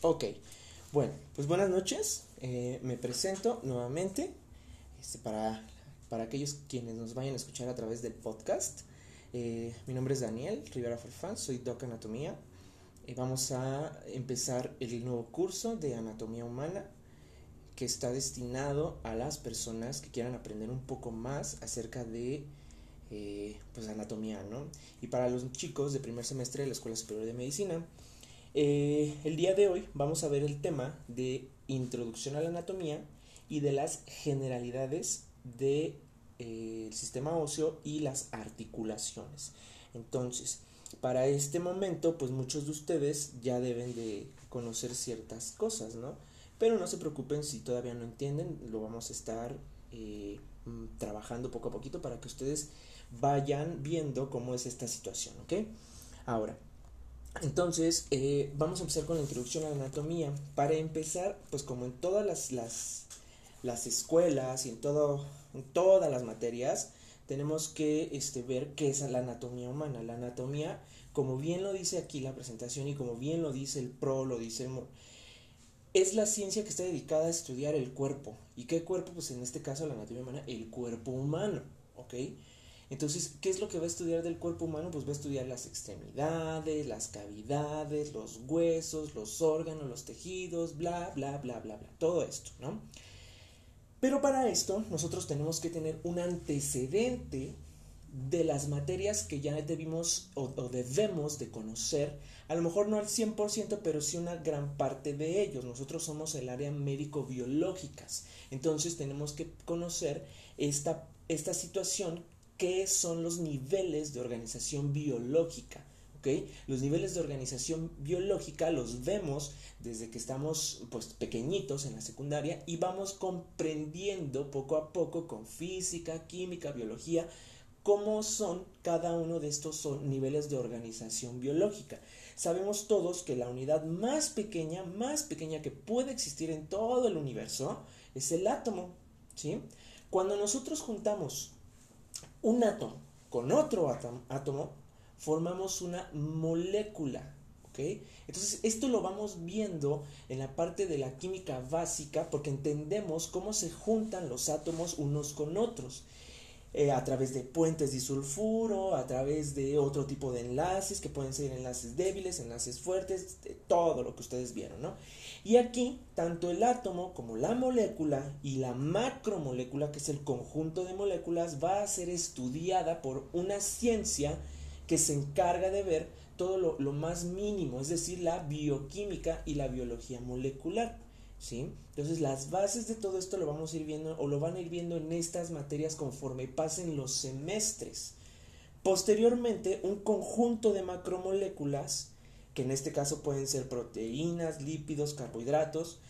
Ok, bueno, pues buenas noches. Eh, me presento nuevamente este, para, para aquellos quienes nos vayan a escuchar a través del podcast. Eh, mi nombre es Daniel Rivera Farfán, soy Doc Anatomía. y vamos a empezar el nuevo curso de Anatomía Humana que está destinado a las personas que quieran aprender un poco más acerca de eh, pues anatomía, ¿no? Y para los chicos de primer semestre de la Escuela Superior de Medicina, eh, el día de hoy vamos a ver el tema de introducción a la anatomía y de las generalidades del de, eh, sistema óseo y las articulaciones. Entonces, para este momento, pues muchos de ustedes ya deben de conocer ciertas cosas, ¿no? Pero no se preocupen si todavía no entienden, lo vamos a estar eh, mm, trabajando poco a poquito para que ustedes vayan viendo cómo es esta situación, ¿ok? Ahora, entonces, eh, vamos a empezar con la introducción a la anatomía. Para empezar, pues como en todas las, las, las escuelas y en todas las materias, tenemos que este, ver qué es la anatomía humana. La anatomía, como bien lo dice aquí la presentación y como bien lo dice el PRO, lo dice el... Es la ciencia que está dedicada a estudiar el cuerpo. ¿Y qué cuerpo? Pues en este caso la anatomía humana, el cuerpo humano, ¿ok? Entonces, ¿qué es lo que va a estudiar del cuerpo humano? Pues va a estudiar las extremidades, las cavidades, los huesos, los órganos, los tejidos, bla, bla, bla, bla, bla. Todo esto, ¿no? Pero para esto nosotros tenemos que tener un antecedente de las materias que ya debimos o, debemos de conocer, a lo mejor no al 100%, pero sí una gran parte de ellos. Nosotros somos el área médico-biológicas, entonces tenemos que conocer esta, esta situación qué son los niveles de organización biológica. ¿okay? Los niveles de organización biológica los vemos desde que estamos pues, pequeñitos en la secundaria y vamos comprendiendo poco a poco con física, química, biología, cómo son cada uno de estos niveles de organización biológica. Sabemos todos que la unidad más pequeña, más pequeña que puede existir en todo el universo es el átomo. ¿sí? Cuando nosotros juntamos un átomo con otro átomo, formamos una molécula. Entonces, esto lo vamos viendo en la parte de la química básica porque entendemos cómo se juntan los átomos unos con otros. Eh, a través de puentes disulfuro, a través de otro tipo de enlaces que pueden ser enlaces débiles, enlaces fuertes, todo lo que ustedes vieron, ¿no? Y aquí, tanto el átomo como la molécula y la macromolécula, que es el conjunto de moléculas, va a ser estudiada por una ciencia que se encarga de ver todo lo, lo más mínimo, es decir, la bioquímica y la biología molecular. ¿Sí? Entonces las bases de todo esto lo vamos a ir viendo o lo van a ir viendo en estas materias conforme pasen los semestres. Posteriormente, un conjunto de macromoléculas que en este caso pueden ser proteínas, lípidos, carbohidratos,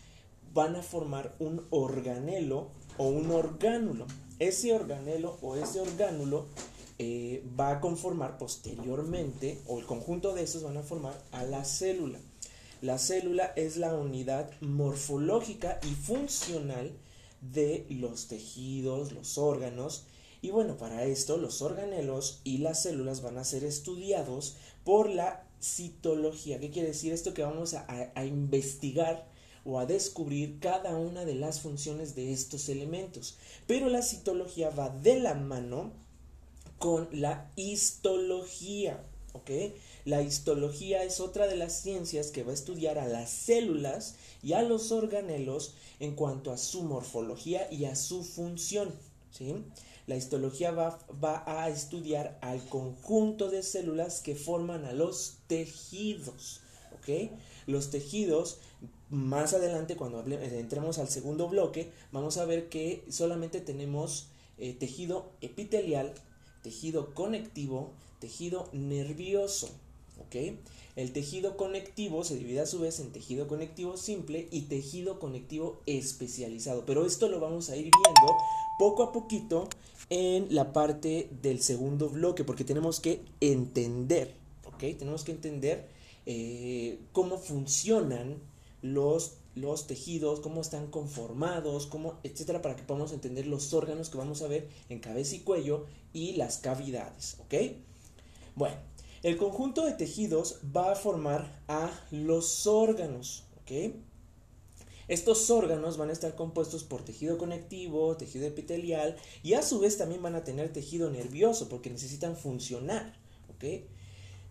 van a formar un organelo o un orgánulo. Ese organelo o ese orgánulo eh, va a conformar posteriormente, o el conjunto de esos van a formar a la célula. La célula es la unidad morfológica y funcional de los tejidos, los órganos, y bueno, para esto los organelos y las células van a ser estudiados por la citología. ¿Qué quiere decir esto? Que vamos a, investigar o a descubrir cada una de las funciones de estos elementos. Pero la citología va de la mano con la histología. ¿Ok? La histología es otra de las ciencias que va a estudiar a las células y a los organelos en cuanto a su morfología y a su función. ¿sí? La histología va, va, a estudiar al conjunto de células que forman a los tejidos. Los tejidos, más adelante cuando entremos al segundo bloque, vamos a ver que solamente tenemos eh, tejido epitelial, tejido conectivo, tejido nervioso. ¿Ok? El tejido conectivo se divide a su vez en tejido conectivo simple y tejido conectivo especializado. Pero esto lo vamos a ir viendo poco a poquito en la parte del segundo bloque, porque tenemos que entender, ¿ok? Tenemos que entender eh, cómo funcionan los, los tejidos, cómo están conformados, cómo, etcétera, para que podamos entender los órganos que vamos a ver en cabeza y cuello y las cavidades, ¿ok? Bueno, el conjunto de tejidos va a formar a los órganos, ¿ok? Estos órganos van a estar compuestos por tejido conectivo, tejido epitelial y a su vez también van a tener tejido nervioso porque necesitan funcionar. ¿ok?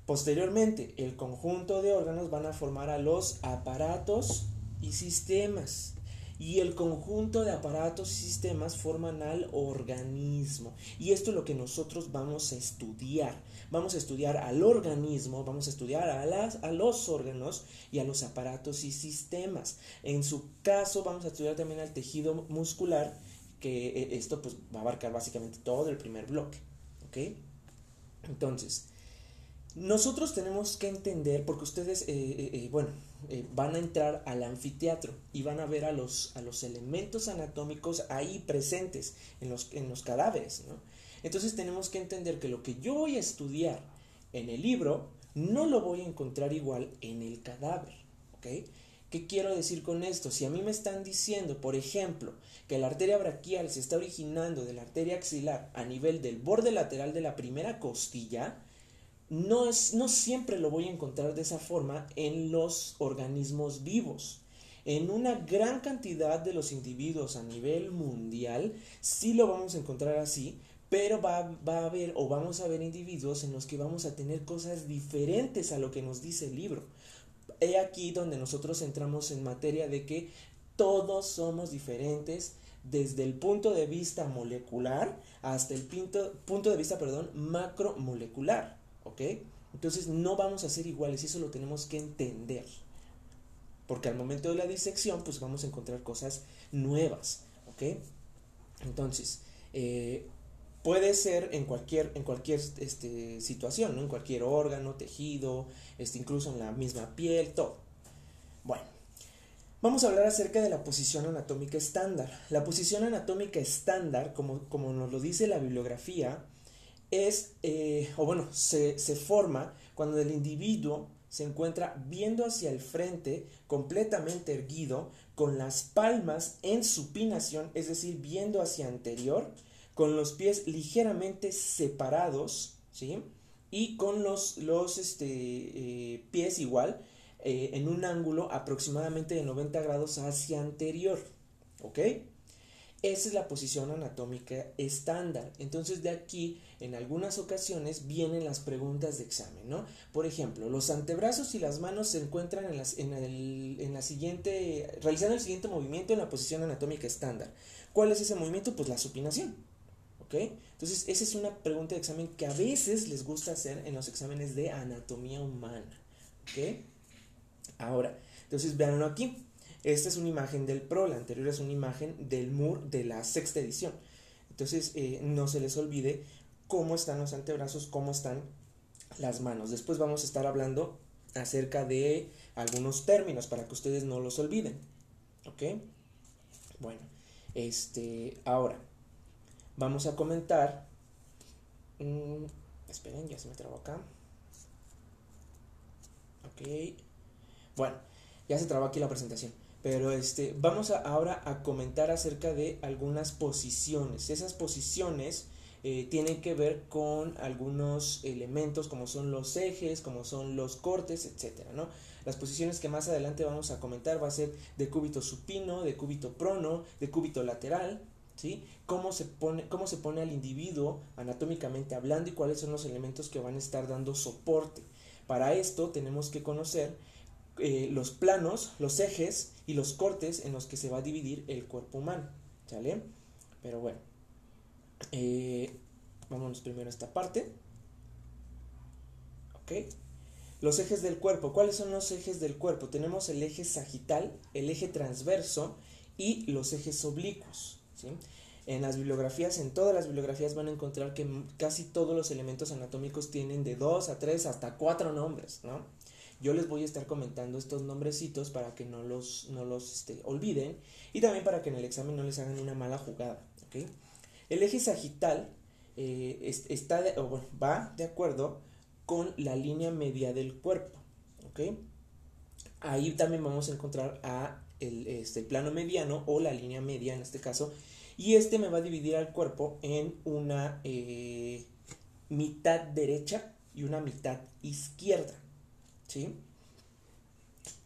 Posteriormente, el conjunto de órganos van a formar a los aparatos y sistemas y el conjunto de aparatos y sistemas forman al organismo. Y esto es lo que nosotros vamos a estudiar. Vamos a estudiar al organismo, vamos a estudiar a, las, a los órganos y a los aparatos y sistemas. En su caso vamos a estudiar también al tejido muscular, que eh, esto pues va a abarcar básicamente todo el primer bloque. ¿Ok? Entonces, nosotros tenemos que entender, porque ustedes, eh, eh, bueno, van a entrar al anfiteatro y van a ver a los, a los elementos anatómicos ahí presentes en los, en los cadáveres, ¿no? Entonces tenemos que entender que lo que yo voy a estudiar en el libro no lo voy a encontrar igual en el cadáver, ¿ok? ¿Qué quiero decir con esto? Si a mí me están diciendo, por ejemplo, que la arteria braquial se está originando de la arteria axilar a nivel del borde lateral de la primera costilla, no, es, no siempre lo voy a encontrar de esa forma en los organismos vivos. En una gran cantidad de los individuos a nivel mundial sí lo vamos a encontrar así, pero va, va, a haber o vamos a ver individuos en los que vamos a tener cosas diferentes a lo que nos dice el libro. He aquí donde nosotros entramos en materia de que todos somos diferentes desde el punto de vista molecular hasta el punto, de vista, perdón, macromolecular. ¿ok? Entonces no vamos a ser iguales eso lo tenemos que entender. Porque al momento de la disección, pues vamos a encontrar cosas nuevas, ¿ok? Entonces, eh, puede ser en cualquier, en cualquier este, situación, ¿no? En cualquier órgano, tejido, este, incluso en la misma piel, todo. Bueno, vamos a hablar acerca de la posición anatómica estándar. La posición anatómica estándar, como, como nos lo dice la bibliografía, es, eh, o bueno, se, se forma cuando el individuo se encuentra viendo hacia el frente, completamente erguido, con las palmas en supinación, es decir, viendo hacia anterior, con los pies ligeramente separados, ¿sí? Y con los, los este, eh, pies igual, eh, en un ángulo aproximadamente de 90 grados hacia anterior, ¿ok? Esa es la posición anatómica estándar. Entonces de aquí, en algunas ocasiones, vienen las preguntas de examen, ¿no? Por ejemplo, los antebrazos y las manos se encuentran en, las, en, el, en la siguiente, realizando el siguiente movimiento en la posición anatómica estándar. ¿Cuál es ese movimiento? Pues la supinación. ¿Ok? Entonces, esa es una pregunta de examen que a veces les gusta hacer en los exámenes de anatomía humana. ¿Ok? Ahora, entonces véanlo aquí. Esta es una imagen del Pro, la anterior es una imagen del MUR de la sexta edición. Entonces, eh, no se les olvide cómo están los antebrazos, cómo están las manos. Después vamos a estar hablando acerca de algunos términos para que ustedes no los olviden. ¿Ok? Bueno, este, ahora vamos a comentar. Mm, esperen, ya se me trabó acá. Ok. Bueno, ya se trabó aquí la presentación. Pero este, vamos a, ahora a comentar acerca de algunas posiciones. Esas posiciones eh, tienen que ver con algunos elementos como son los ejes, como son los cortes, etcétera, ¿no? Las posiciones que más adelante vamos a comentar va a ser de cúbito supino, de cúbito prono, de cúbito lateral, ¿sí? Cómo se pone, cómo se pone al individuo anatómicamente hablando y cuáles son los elementos que van a estar dando soporte. Para esto tenemos que conocer eh, los planos, los ejes y los cortes en los que se va a dividir el cuerpo humano. ¿Sale? Pero bueno. Eh, vámonos primero a esta parte. ¿Ok? Los ejes del cuerpo. ¿Cuáles son los ejes del cuerpo? Tenemos el eje sagital, el eje transverso y los ejes oblicuos. En las bibliografías, en todas las bibliografías van a encontrar que casi todos los elementos anatómicos tienen de dos a tres hasta cuatro nombres, ¿no? Yo les voy a estar comentando estos nombrecitos para que no los, no los este, olviden y también para que en el examen no les hagan una mala jugada. El eje sagital eh, está va de acuerdo con la línea media del cuerpo. Ahí también vamos a encontrar a el, este, plano mediano o la línea media en este caso. Y este me va a dividir al cuerpo en una eh, mitad derecha y una mitad izquierda. ¿sí?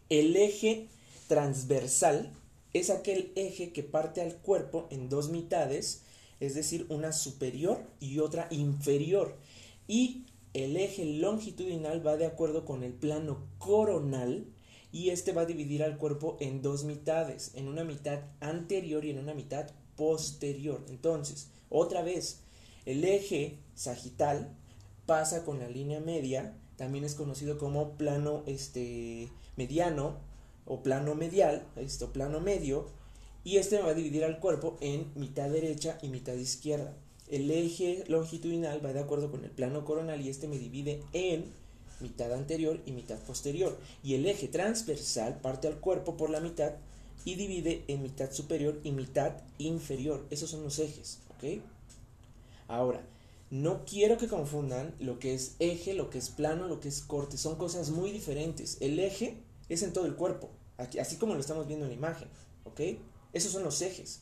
El eje transversal es aquel eje que parte al cuerpo en dos mitades, es decir, una superior y otra inferior. Y el eje longitudinal va de acuerdo con el plano coronal y este va a dividir al cuerpo en dos mitades, en una mitad anterior y en una mitad posterior. Entonces, otra vez, el eje sagital pasa con la línea media, también es conocido como plano este, mediano o plano medial, esto plano medio, y este va a dividir al cuerpo en mitad derecha y mitad izquierda. El eje longitudinal va de acuerdo con el plano coronal y este me divide en mitad anterior y mitad posterior. Y el eje transversal parte al cuerpo por la mitad y divide en mitad superior y mitad inferior. Esos son los ejes, ¿ok? Ahora, no quiero que confundan lo que es eje, lo que es plano, lo que es corte. Son cosas muy diferentes. El eje es en todo el cuerpo, así como lo estamos viendo en la imagen, ¿ok? Esos son los ejes.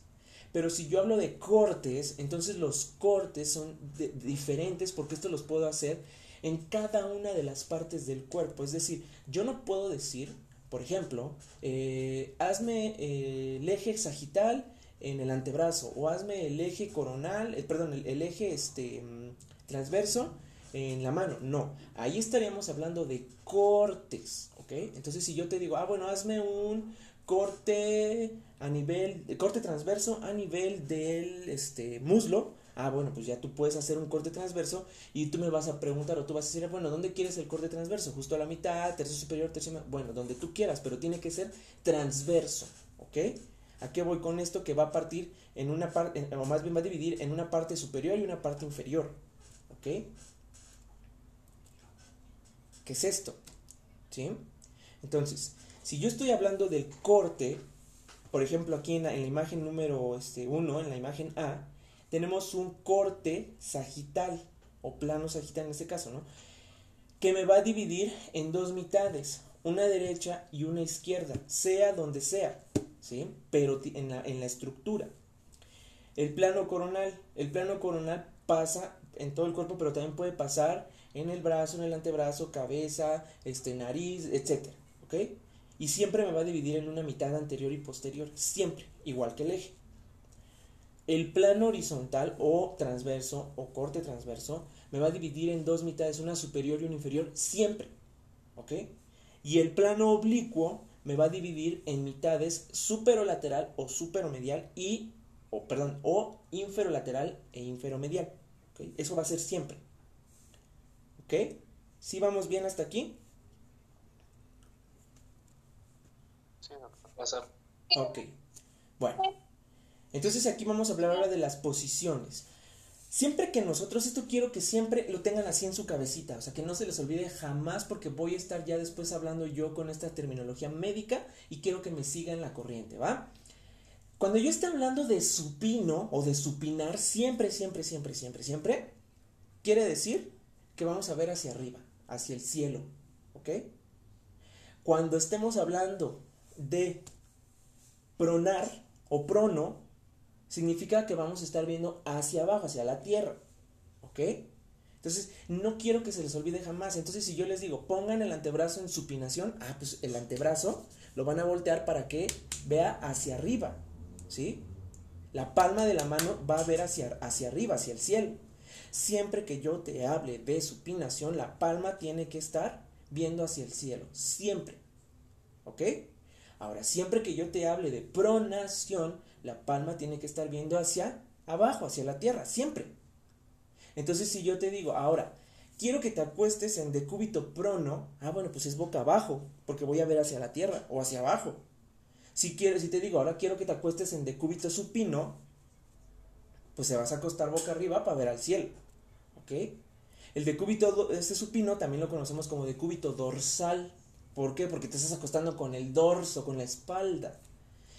Pero si yo hablo de cortes, entonces los cortes son diferentes porque esto los puedo hacer en cada una de las partes del cuerpo. Es decir, yo no puedo decir, por ejemplo, eh, hazme eh, el eje sagital en el antebrazo o hazme el eje coronal, eh, perdón, el, eje este, mm, transverso en la mano. No, ahí estaríamos hablando de cortes, ¿ok? Entonces si yo te digo, ah, bueno, hazme un corte a nivel, corte transverso a nivel del este, muslo, ah, bueno, pues ya tú puedes hacer un corte transverso y tú me vas a preguntar o tú vas a decir, bueno, ¿dónde quieres el corte transverso? Justo a la mitad, tercio superior, tercio, bueno, donde tú quieras, pero tiene que ser transverso, ¿ok? ¿A qué voy con esto? Que va a partir en una parte, o más bien va a dividir en una parte superior y una parte inferior, ¿ok? ¿Qué es esto? ¿Sí? Entonces, si yo estoy hablando del corte, por ejemplo, aquí en la, imagen número 1, este, en la imagen A, tenemos un corte sagital o plano sagital en este caso, ¿no? Que me va a dividir en dos mitades, una derecha y una izquierda, sea donde sea, ¿sí? Pero en la, en la estructura. El plano coronal, el plano coronal pasa en todo el cuerpo, pero también puede pasar en el brazo, en el antebrazo, cabeza, este, nariz, etcétera, ¿ok? Y siempre me va a dividir en una mitad anterior y posterior, siempre, igual que el eje. El plano horizontal o transverso o corte transverso me va a dividir en dos mitades, una superior y una inferior, siempre. ¿Ok? Y el plano oblicuo me va a dividir en mitades superolateral o superomedial y, o perdón, o inferolateral e inferomedial. ¿Ok? Eso va a ser siempre. ¿Ok? ¿Sí vamos bien hasta aquí? Sí, pasar. Ok. Bueno. Entonces aquí vamos a hablar ahora de las posiciones. Siempre que nosotros, esto quiero que siempre lo tengan así en su cabecita, o sea, que no se les olvide jamás porque voy a estar ya después hablando yo con esta terminología médica y quiero que me sigan la corriente, ¿va? Cuando yo esté hablando de supino o de supinar, siempre, siempre, siempre, siempre, siempre, quiere decir que vamos a ver hacia arriba, hacia el cielo, ¿ok? Cuando estemos hablando de pronar o prono, significa que vamos a estar viendo hacia abajo, hacia la tierra. ¿Ok? Entonces, no quiero que se les olvide jamás. Entonces, si yo les digo, pongan el antebrazo en supinación, ah, pues el antebrazo lo van a voltear para que vea hacia arriba. ¿Sí? La palma de la mano va a ver hacia, hacia arriba, hacia el cielo. Siempre que yo te hable de supinación, la palma tiene que estar viendo hacia el cielo. Siempre. ¿Ok? Ahora, siempre que yo te hable de pronación, la palma tiene que estar viendo hacia abajo, hacia la tierra, siempre. Entonces, si yo te digo, ahora, quiero que te acuestes en decúbito prono, ah, bueno, pues es boca abajo, porque voy a ver hacia la tierra o hacia abajo. Si, quiero, si te digo, ahora quiero que te acuestes en decúbito supino, pues se vas a acostar boca arriba para ver al cielo. ¿Ok? El decúbito, este supino también lo conocemos como decúbito dorsal. ¿Por qué? Porque te estás acostando con el dorso, con la espalda.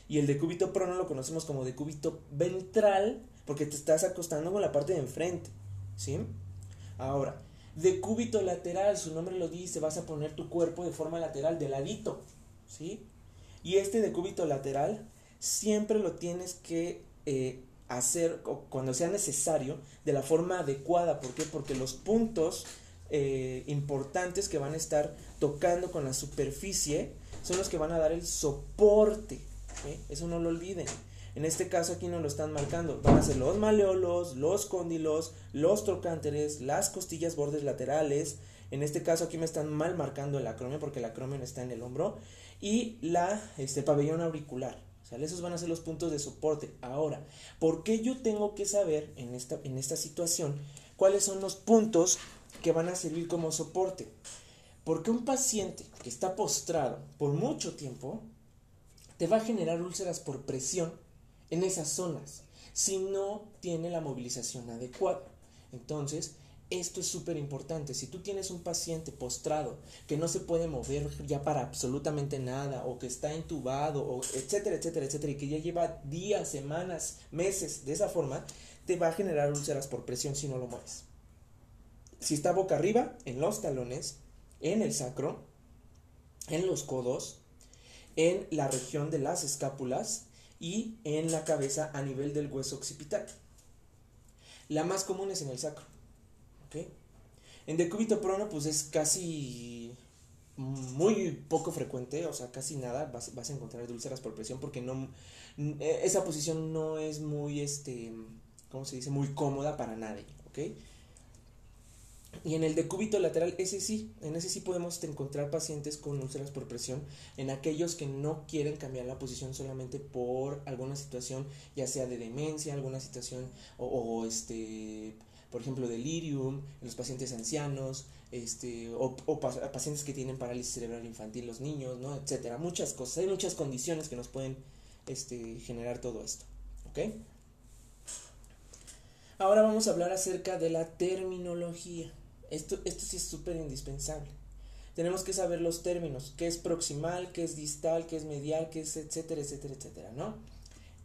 Y el decúbito prono lo conocemos como decúbito ventral porque te estás acostando con la parte de enfrente. ¿Sí? Ahora, decúbito lateral, su nombre lo dice, vas a poner tu cuerpo de forma lateral, de ladito. ¿Sí? Y este decúbito lateral siempre lo tienes que eh, hacer cuando sea necesario de la forma adecuada. ¿Por qué? Porque los puntos eh, importantes que van a estar tocando con la superficie son los que van a dar el soporte. Eso no lo olviden. En este caso aquí no lo están marcando. Van a ser los maleolos, los cóndilos, los trocánteres, las costillas bordes laterales. En este caso aquí me están mal marcando el acromion porque el acromion está en el hombro. Y la, este pabellón auricular. Esos van a ser los puntos de soporte. Ahora, ¿por qué yo tengo que saber en esta, en esta situación cuáles son los puntos que van a servir como soporte? Porque un paciente que está postrado por mucho tiempo te va a generar úlceras por presión en esas zonas si no tiene la movilización adecuada. Entonces, esto es súper importante. Si tú tienes un paciente postrado que no se puede mover ya para absolutamente nada, o que está entubado, o etcétera, etcétera, etcétera, y que ya lleva días, semanas, meses de esa forma, te va a generar úlceras por presión si no lo mueves. Si está boca arriba, en los talones, en el sacro, en los codos, en la región de las escápulas y en la cabeza a nivel del hueso occipital. La más común es en el sacro. En decúbito prono, pues es casi muy poco frecuente, o sea, casi nada vas, a encontrar úlceras por presión porque no e, esa posición no es muy este, ¿cómo se dice? muy cómoda para nadie, ¿ok? Y en el decúbito lateral, ese sí, en ese sí podemos encontrar pacientes con úlceras por presión, en aquellos que no quieren cambiar la posición solamente por alguna situación, ya sea de demencia, alguna situación o, o este por ejemplo, delirium, en los pacientes ancianos, este, o, pacientes que tienen parálisis cerebral infantil, los niños, ¿no? etcétera. Muchas cosas, hay muchas condiciones que nos pueden este, generar todo esto. ¿Ok? Ahora vamos a hablar acerca de la terminología. Esto, esto sí es súper indispensable. Tenemos que saber los términos, qué es proximal, qué es distal, qué es medial, qué es etcétera, etcétera, etcétera, ¿no?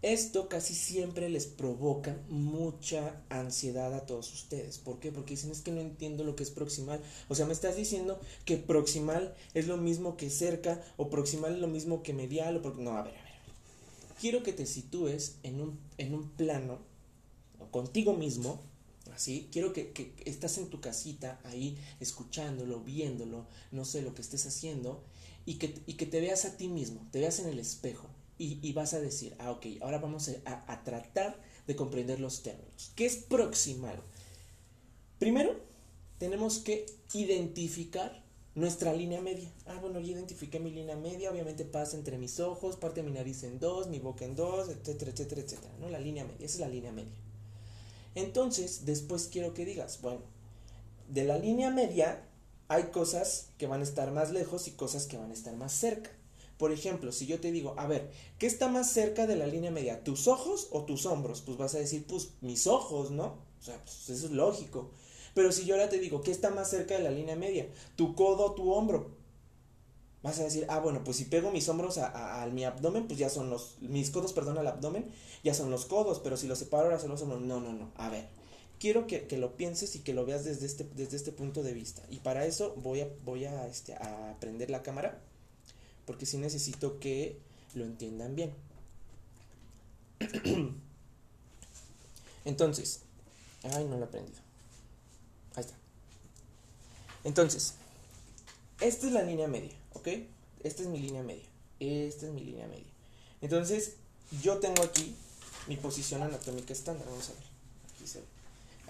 Esto casi siempre les provoca mucha ansiedad a todos ustedes. ¿Por qué? Porque dicen es que no entiendo lo que es proximal. O sea, me estás diciendo que proximal es lo mismo que cerca o proximal es lo mismo que medial o no, a ver, a ver. Quiero que te sitúes en un, en un plano contigo mismo, así. Quiero que, estás en tu casita ahí escuchándolo, viéndolo, no sé lo que estés haciendo y que, te veas a ti mismo, te veas en el espejo y, vas a decir, ah, ok, ahora vamos a, tratar de comprender los términos. ¿Qué es proximal? Primero, tenemos que identificar nuestra línea media. Ah, bueno, ya identifiqué mi línea media, obviamente pasa entre mis ojos, parte de mi nariz en dos, mi boca en dos, etcétera, etcétera, etcétera, ¿no? La línea media, esa es la línea media. Entonces, después quiero que digas, bueno, de la línea media hay cosas que van a estar más lejos y cosas que van a estar más cerca. Por ejemplo, si yo te digo, a ver, ¿qué está más cerca de la línea media? ¿Tus ojos o tus hombros? Pues vas a decir, pues mis ojos, ¿no? O sea, pues eso es lógico. Pero si yo ahora te digo, ¿qué está más cerca de la línea media? ¿Tu codo o tu hombro? Vas a decir, ah, bueno, pues si pego mis hombros a, mi abdomen, pues ya son los, mis codos, perdón, al abdomen, ya son los codos, pero si los separo ahora son los hombros. No, no, no. A ver, quiero que, lo pienses y que lo veas desde este, desde este punto de vista. Y para eso voy a, voy a, este, a prender la cámara porque sí necesito que lo entiendan bien. Entonces, ay, no lo he aprendido. Ahí está. Entonces, esta es la línea media, ¿ok? Esta es mi línea media. Esta es mi línea media. Entonces, yo tengo aquí mi posición anatómica estándar. Vamos a ver. Aquí, se ve.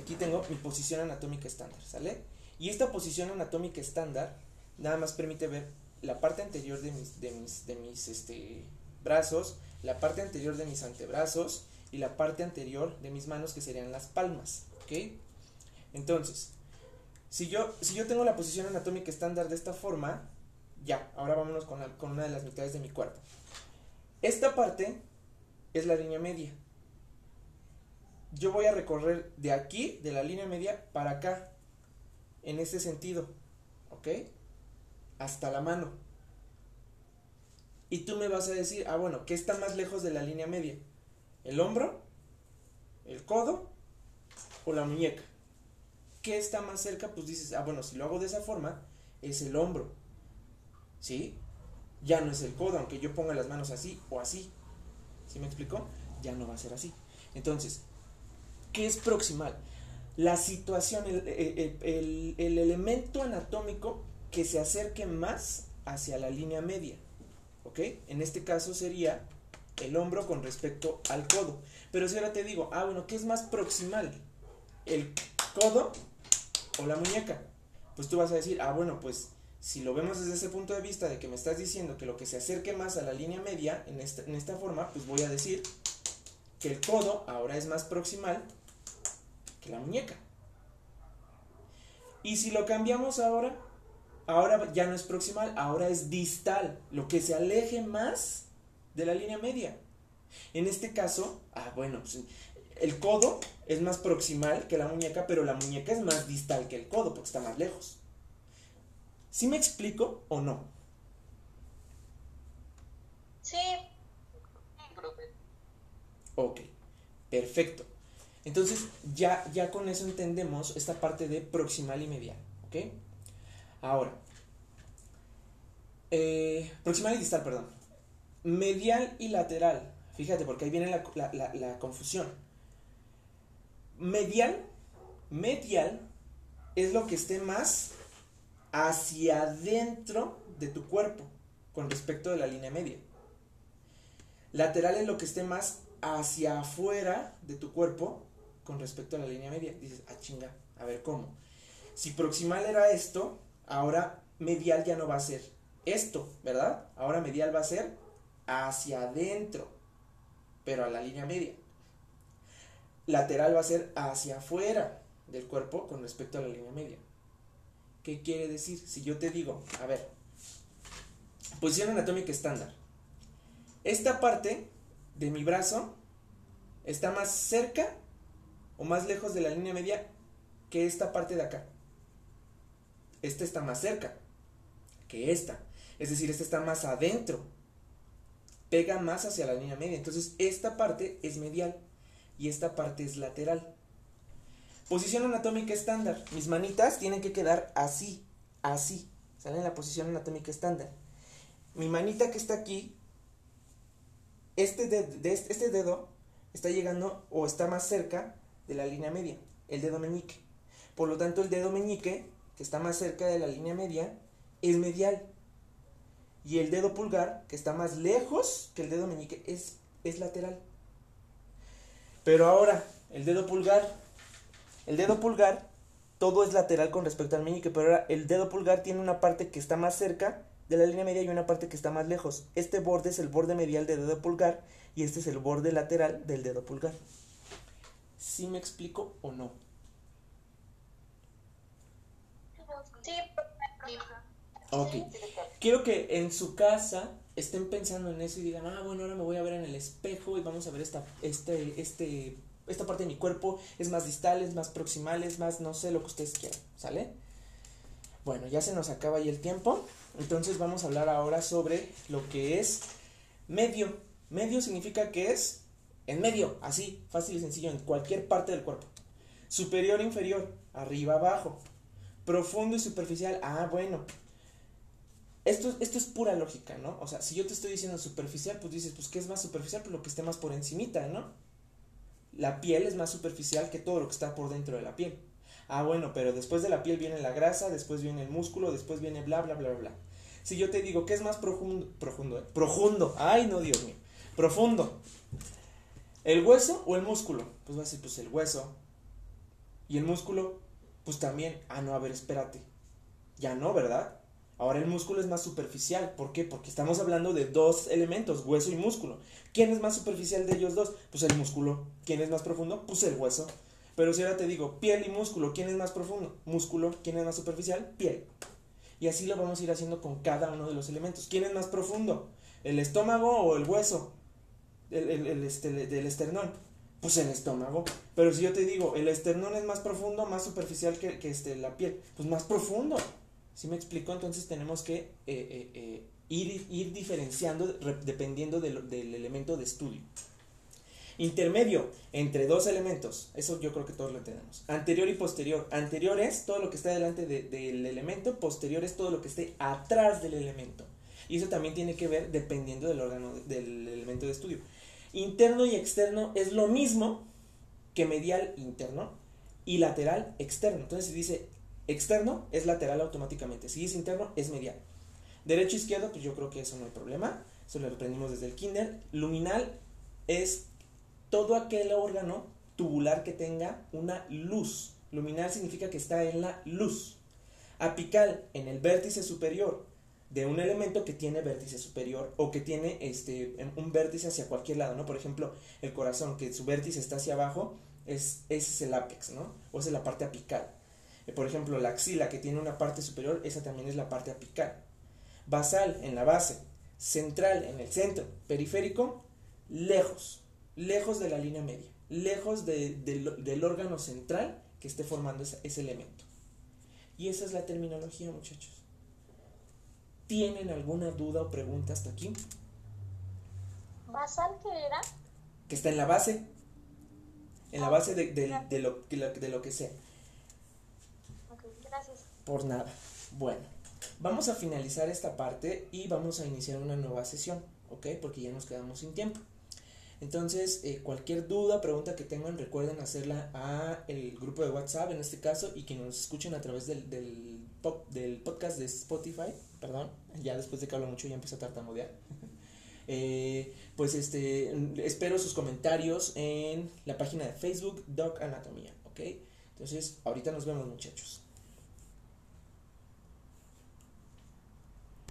aquí tengo mi posición anatómica estándar, ¿sale? Y esta posición anatómica estándar nada más permite ver la parte anterior de mis, de mis, de mis este, brazos, la parte anterior de mis antebrazos y la parte anterior de mis manos que serían las palmas, ¿ok? Entonces, si yo, si yo tengo la posición anatómica estándar de esta forma, ya, ahora vámonos con, con una de las mitades de mi cuerpo. Esta parte es la línea media. Yo voy a recorrer de aquí, de la línea media, para acá, en ese sentido, ¿ok? hasta la mano. Y tú me vas a decir, ah, bueno, ¿qué está más lejos de la línea media? ¿El hombro? ¿El codo? ¿O la muñeca? ¿Qué está más cerca? Pues dices, ah, bueno, si lo hago de esa forma, es el hombro. ¿Sí? Ya no es el codo, aunque yo ponga las manos así o así. ¿Sí me explicó? Ya no va a ser así. Entonces, ¿qué es proximal? La situación, el, el elemento anatómico que se acerque más hacia la línea media. ¿ok? En este caso sería el hombro con respecto al codo. Pero si ahora te digo, ah, bueno, ¿qué es más proximal? ¿El codo o la muñeca? Pues tú vas a decir, ah, bueno, pues si lo vemos desde ese punto de vista de que me estás diciendo que lo que se acerque más a la línea media en esta, forma, pues voy a decir que el codo ahora es más proximal que la muñeca. Y si lo cambiamos ahora, ahora ya no es proximal, ahora es distal, lo que se aleje más de la línea media. En este caso, ah, bueno, pues, el codo es más proximal que la muñeca, pero la muñeca es más distal que el codo porque está más lejos. ¿Sí me explico o no? Sí. Ok, perfecto. Entonces ya, ya con eso entendemos esta parte de proximal y medial. ¿Ok? Ahora, eh, proximal y distal, perdón. Medial y lateral. Fíjate, porque ahí viene la, la, la confusión. Medial, medial es lo que esté más hacia adentro de tu cuerpo con respecto de la línea media. Lateral es lo que esté más hacia afuera de tu cuerpo con respecto a la línea media. Dices, ah, chinga, a ver cómo. Si proximal era esto, ahora medial ya no va a ser esto, ¿verdad? Ahora medial va a ser hacia adentro, pero a la línea media. Lateral va a ser hacia afuera del cuerpo con respecto a la línea media. ¿Qué quiere decir? Si yo te digo, a ver, posición anatómica estándar. Esta parte de mi brazo está más cerca o más lejos de la línea media que esta parte de acá. Esta está más cerca que esta. Es decir, esta está más adentro. Pega más hacia la línea media. Entonces, esta parte es medial y esta parte es lateral. Posición anatómica estándar. Mis manitas tienen que quedar así, así. Salen en la posición anatómica estándar. Mi manita que está aquí, este, este, este dedo está llegando o está más cerca de la línea media, el dedo meñique. Por lo tanto, el dedo meñique, que está más cerca de la línea media, es medial. Y el dedo pulgar, que está más lejos que el dedo meñique, es, es lateral. Pero ahora, el dedo pulgar, el dedo pulgar, todo es lateral con respecto al meñique, pero ahora el dedo pulgar tiene una parte que está más cerca de la línea media y una parte que está más lejos. Este borde es el borde medial del dedo pulgar y este es el borde lateral del dedo pulgar. ¿Sí me explico o no? Sí. Ok. Quiero que en su casa estén pensando en eso y digan, ah, bueno, ahora me voy a ver en el espejo y vamos a ver esta, este, este, esta parte de mi cuerpo. Es más distal, es más proximal, es más, no sé, lo que ustedes quieran, ¿sale? Bueno, ya se nos acaba ahí el tiempo. Entonces vamos a hablar ahora sobre lo que es medio. Medio significa que es en medio, así, fácil y sencillo, en cualquier parte del cuerpo. Superior inferior, arriba, abajo. Profundo y superficial, ah, bueno. Esto, esto es pura lógica, ¿no? O sea, si yo te estoy diciendo superficial, pues dices, pues, ¿qué es más superficial? Pues lo que esté más por encimita, ¿no? La piel es más superficial que todo lo que está por dentro de la piel. Ah, bueno, pero después de la piel viene la grasa, después viene el músculo, después viene bla, bla, bla, bla. Si yo te digo, ¿qué es más profundo? Profundo, ¿eh? Profundo. Ay, no, Dios mío. Profundo. ¿El hueso o el músculo? Pues va a decir, pues el hueso. ¿Y el músculo? Pues también. Ah, no, a ver, espérate. Ya no, ¿verdad? Ahora el músculo es más superficial. ¿Por qué? Porque estamos hablando de dos elementos, hueso y músculo. ¿Quién es más superficial de ellos dos? Pues el músculo. ¿Quién es más profundo? Pues el hueso. Pero si ahora te digo piel y músculo, ¿quién es más profundo? Músculo. ¿Quién es más superficial? Piel. Y así lo vamos a ir haciendo con cada uno de los elementos. ¿Quién es más profundo? ¿El estómago o el hueso? el, este, esternón? Pues el estómago. Pero si yo te digo, el esternón es más profundo, más superficial que, este, la piel, pues más profundo. ¿Sí me explico? Entonces tenemos que eh, eh, eh, ir, ir, diferenciando dependiendo del, elemento de estudio. Intermedio entre dos elementos. Eso yo creo que todos lo entendemos. Anterior y posterior. Anterior es todo lo que está delante del elemento. Posterior es todo lo que esté atrás del elemento. Y eso también tiene que ver dependiendo del órgano, del elemento de estudio. Interno y externo es lo mismo que medial interno y lateral externo. Entonces, si dice externo, es lateral automáticamente. Si dice interno, es medial. Derecho izquierdo, pues yo creo que eso no hay problema. eso lo aprendimos desde el kinder. Luminal es todo aquel órgano tubular que tenga una luz. Luminal significa que está en la luz. Apical, en el vértice superior de un elemento que tiene vértice superior o que tiene este, un vértice hacia cualquier lado, ¿no? Por ejemplo, el corazón, que su vértice está hacia abajo, es, ese es el ápex, ¿no? O es la parte apical. Eh, por ejemplo, la axila, que tiene una parte superior, esa también es la parte apical. Basal, en la base. Central, en el centro. Periférico, lejos. Lejos de la línea media. Lejos del órgano central que esté formando ese elemento. Y esa es la terminología, muchachos. ¿Tienen alguna duda o pregunta hasta aquí? ¿Basal qué era? Que está en la base. En la Ah, base de, de- gracias. de lo, de lo- de lo que sea. Por nada. Bueno, vamos a finalizar esta parte y vamos a iniciar una nueva sesión, ¿ok? Porque ya nos quedamos sin tiempo. Entonces, eh, cualquier duda, pregunta que tengan, recuerden hacerla a el grupo de WhatsApp en este caso y que nos escuchen a través del, del, pop- del podcast de Spotify, perdón, ya después de que hablo mucho ya empiezo a tartamudear. Eh, pues este, espero sus comentarios en la página de Facebook Doc Anatomía, ¿ok? Entonces, ahorita nos vemos muchachos.